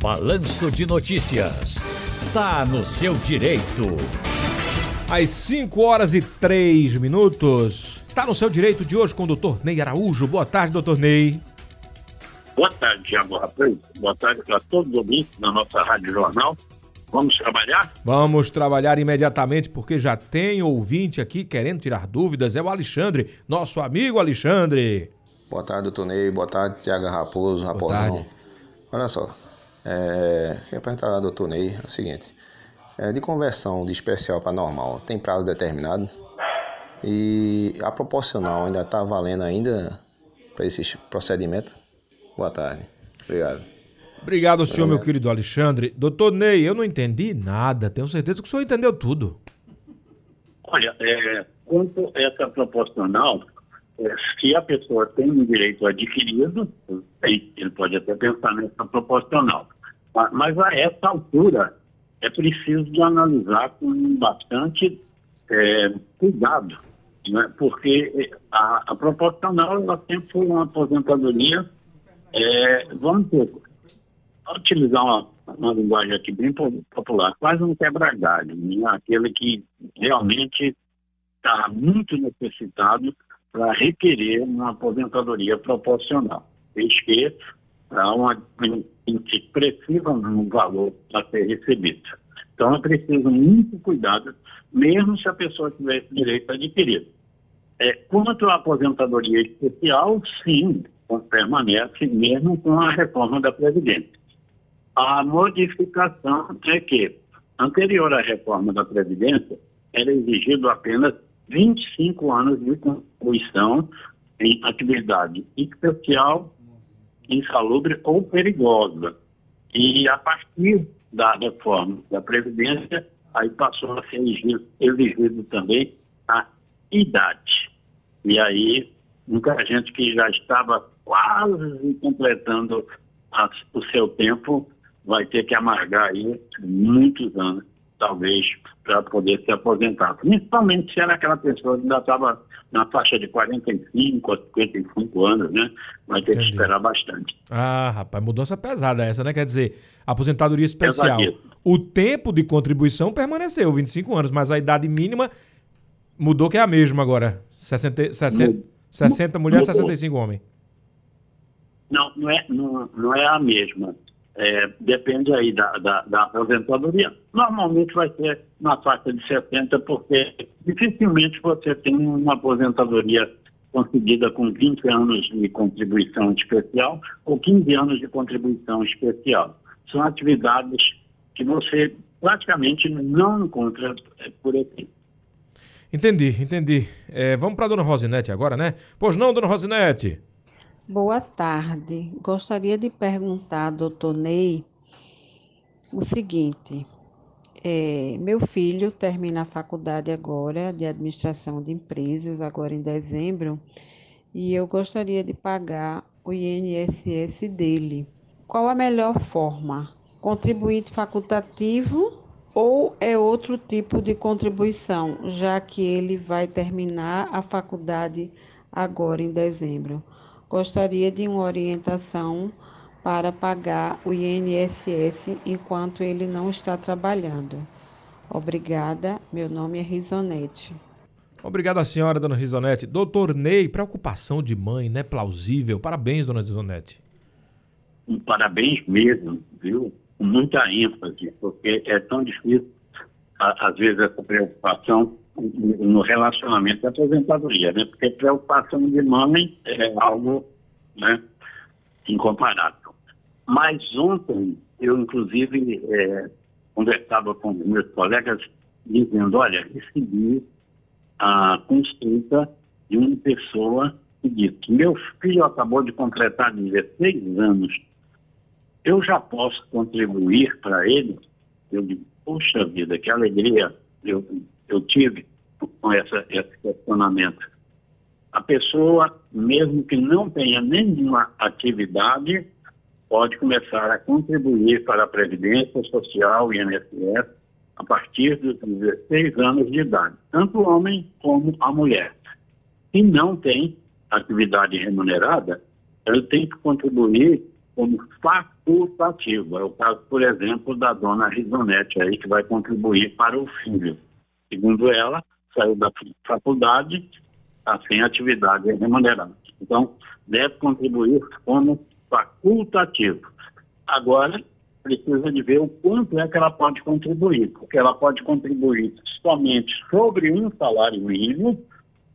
Balanço de Notícias. Tá no seu direito. Às 5 horas e 3 minutos. Tá no seu direito de hoje com o doutor Ney Araújo. Boa tarde, doutor Ney. Boa tarde, Tiago Rapaz. Boa tarde para todos os ouvintes da nossa Rádio Jornal. Vamos trabalhar? Vamos trabalhar imediatamente, porque já tem ouvinte aqui querendo tirar dúvidas. É o Alexandre, nosso amigo Alexandre. Boa tarde, doutor Ney. Boa tarde, Tiago Raposo, Raposão. Olha só, é, queria perguntar ao doutor Ney é o seguinte: é, de conversão de especial para normal, tem prazo determinado? E a proporcional ainda está valendo ainda para esse procedimento? Boa tarde. Obrigado. Obrigado, senhor, meu querido Alexandre. Doutor Ney, eu não entendi nada. Tenho certeza que o senhor entendeu tudo. Olha, é, quanto a essa proporcional, é, se a pessoa tem um direito adquirido, ele pode até pensar nessa proporcional. Mas a essa altura é preciso analisar com bastante é, cuidado, né? porque a, a proporcional ela sempre foi uma aposentadoria, é, vamos ter, utilizar uma, uma linguagem aqui bem popular, quase um quebra-galho, né? aquele que realmente está muito necessitado para requerer uma aposentadoria proporcional, desde que há uma expressiva no valor a ser recebido. Então é preciso muito cuidado, mesmo se a pessoa tiver direito adquirido. É, quanto à aposentadoria especial, sim, permanece mesmo com a reforma da Previdência. A modificação é que, anterior à reforma da Previdência, era exigido apenas 25 anos de contribuição em atividade especial, insalubre ou perigosa. E a partir da reforma da Previdência, aí passou a ser exigido, também a idade. E aí, muita gente que já estava quase completando a, o seu tempo vai ter que amargar aí muitos anos, talvez, para poder se aposentar. Principalmente se era aquela pessoa que ainda estava na faixa de 45 a 55 anos, né? Vai ter Entendi. que esperar bastante. Ah, rapaz, mudança pesada essa, né? Quer dizer, aposentadoria especial. O tempo de contribuição permaneceu, 25 anos, mas a idade mínima mudou que é a mesma agora. 60, 60, 60 mulher, 65 homem. Não, não é, não, não é a mesma. É, depende aí da, da, da, aposentadoria. Normalmente vai ser na faixa de 70, porque dificilmente você tem uma aposentadoria conseguida com 20 anos de contribuição especial ou 15 anos de contribuição especial. São atividades que você praticamente não encontra é, por aqui. Entendi, entendi. É, vamos para a dona Rosinete agora, né? Pois não, dona Rosinete? Boa tarde. Gostaria de perguntar, doutor Ney, o seguinte. É, meu filho termina a faculdade agora de administração de empresas, agora em dezembro, e eu gostaria de pagar o INSS dele. Qual a melhor forma? Contribuinte facultativo ou é outro tipo de contribuição, já que ele vai terminar a faculdade agora em dezembro? Gostaria de uma orientação para pagar o INSS enquanto ele não está trabalhando. Obrigada, meu nome é Risonete. Obrigado a senhora, dona Risonete. Doutor Ney, preocupação de mãe, né? Plausível. Parabéns, dona Risonete. Parabéns mesmo, viu? Com muita ênfase, porque é tão difícil, às vezes, essa preocupação no relacionamento da aposentadoria, né? Porque preocupação de mãe é algo, né, incomparável. Mas ontem eu, inclusive, é, conversava com meus colegas dizendo, olha, recebi a consulta de uma pessoa que disse, meu filho acabou de completar 16 anos, eu já posso contribuir para ele? Eu digo, puxa vida, que alegria eu eu tive com essa, esse questionamento. A pessoa, mesmo que não tenha nenhuma atividade, pode começar a contribuir para a Previdência Social e INSS a partir dos 16 anos de idade, tanto o homem como a mulher. Se não tem atividade remunerada, ele tem que contribuir como facultativo. É o caso, por exemplo, da dona Risonete aí, que vai contribuir para o filho. Segundo ela, saiu da faculdade, está sem atividade remunerada. Então, deve contribuir como facultativo. Agora, precisa de ver o quanto é que ela pode contribuir, porque ela pode contribuir somente sobre um salário mínimo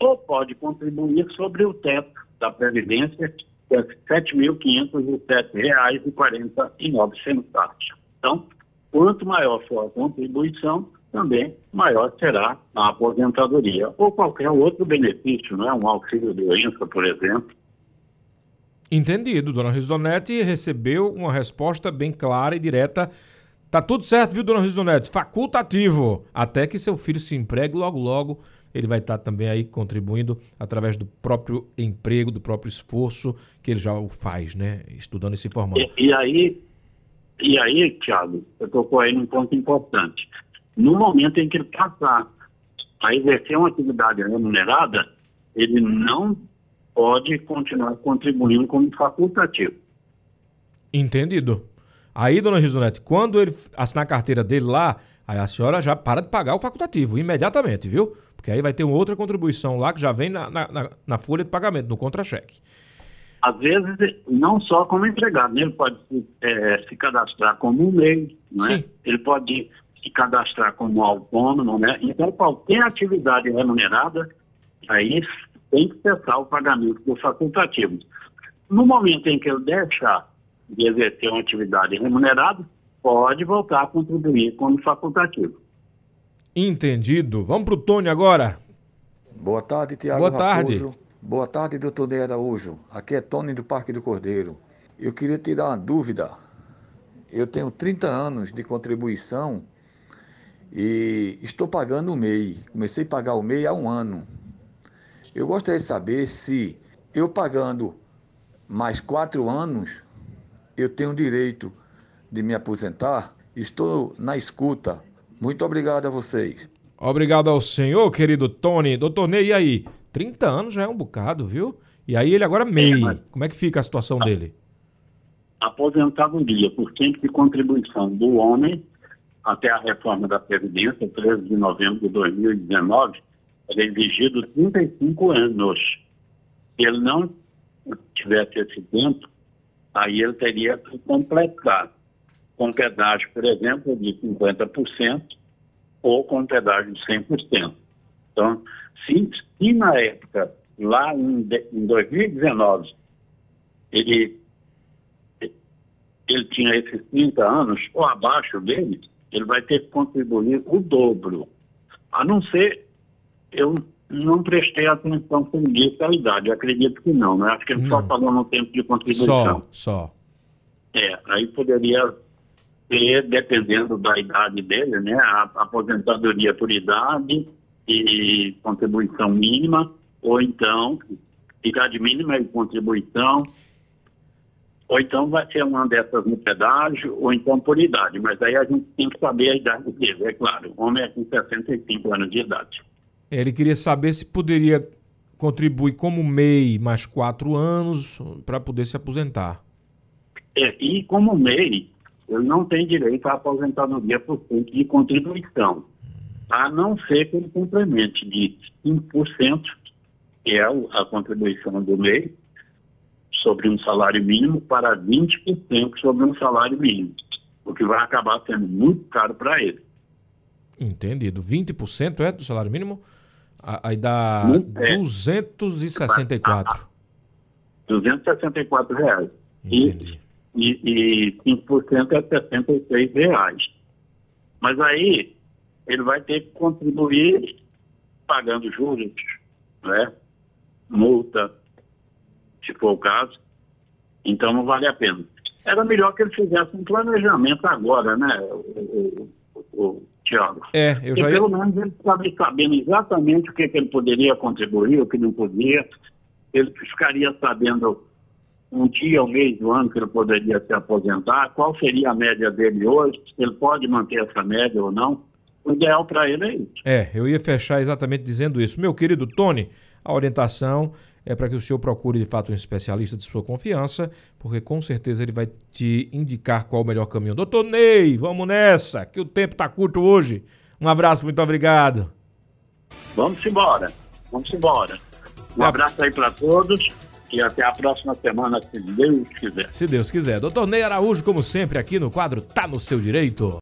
ou pode contribuir sobre o teto da Previdência, que é R$ 7.507,49. Então, quanto maior for a contribuição, também maior será a aposentadoria ou qualquer outro benefício, não é? um auxílio doença, por exemplo. Entendido. Dona Risonete recebeu uma resposta bem clara e direta. Tá tudo certo, viu, dona Risonete? Facultativo. Até que seu filho se empregue logo, logo. Ele vai estar também aí contribuindo através do próprio emprego, do próprio esforço que ele já o faz, né? Estudando e se formando. E, e aí, e aí, Thiago, eu tocou aí num ponto importante. No momento em que ele passar a exercer uma atividade remunerada, ele não pode continuar contribuindo como facultativo. Entendido. Aí, dona Gisonete, quando ele assinar a carteira dele lá, aí a senhora já para de pagar o facultativo imediatamente, viu? Porque aí vai ter uma outra contribuição lá que já vem na, na, na folha de pagamento, no contra-cheque. Às vezes, não só como empregado, né? ele pode é, se cadastrar como um MEI, né? ele pode se cadastrar como autônomo, né? Então, qualquer atividade remunerada, aí tem que cessar o pagamento do facultativo. No momento em que ele deixar de exercer uma atividade remunerada, pode voltar a contribuir como facultativo. Entendido. Vamos para o Tony agora. Boa tarde, Tiago Boa tarde. Raposo. Boa tarde, doutor Ney Araújo. Aqui é Tony do Parque do Cordeiro. Eu queria tirar uma dúvida. Eu tenho 30 anos de contribuição e estou pagando o MEI. Comecei a pagar o MEI há um ano. Eu gostaria de saber se eu pagando mais quatro anos, eu tenho direito de me aposentar. Estou na escuta. Muito obrigado a vocês. Obrigado ao senhor, querido Tony. Doutor Ney, e aí? 30 anos já é um bocado, viu? E aí ele agora MEI. É, mas... Como é que fica a situação dele? Aposentadoria por tempo de contribuição do homem até a reforma da Previdência, 13 de novembro de 2019, era exigido 35 anos. Se ele não tivesse esse tempo, aí ele teria que completar com pedágio, por exemplo, de 50% ou com pedágio de 100%. Então, se, se na época, lá em, em 2019, ele, ele tinha esses 30 anos ou abaixo dele, ele vai ter que contribuir o dobro. A não ser eu não prestei atenção com isso à idade, acredito que não, né? Acho que ele não. só falou no tempo de contribuição. Só, só. É, aí poderia ter, dependendo da idade dele, né? A aposentadoria por idade e contribuição mínima, ou então idade mínima e contribuição, ou então vai ser uma dessas no pedágio, ou então por idade, mas aí a gente tem que saber a idade dele, é claro. O homem é com 65 anos de idade. Ele queria saber se poderia contribuir como MEI mais quatro anos para poder se aposentar. É, e como MEI, ele não tem direito à aposentadoria por tempo de contribuição, a não ser que ele complemente de 5%, que é a contribuição do MEI, sobre um salário mínimo, para 20% sobre um salário mínimo, o que vai acabar sendo muito caro para ele. Entendido. 20% é do salário mínimo? Aí dá é. 264. 264 reais. Entendi. E, e, e 5% é 66 reais. Mas aí ele vai ter que contribuir pagando juros, né? multa, se for o caso. Então não vale a pena. Era melhor que ele fizesse um planejamento agora, né, o, o, o Tiago? É, eu já ia... Pelo menos ele estava sabendo exatamente o que, que ele poderia contribuir, o que não podia. Ele ficaria sabendo um dia, um mês do ano que ele poderia se aposentar, qual seria a média dele hoje, se ele pode manter essa média ou não. O ideal para ele é isso. É, eu ia fechar exatamente dizendo isso. Meu querido Tony, a orientação é para que o senhor procure de fato um especialista de sua confiança, porque com certeza ele vai te indicar qual o melhor caminho. Doutor Ney, vamos nessa, que o tempo está curto hoje. Um abraço, muito obrigado. Vamos embora, vamos embora. Um abraço aí para todos e até a próxima semana, se Deus quiser. Se Deus quiser. Doutor Ney Araújo, como sempre, aqui no quadro Tá no Seu Direito.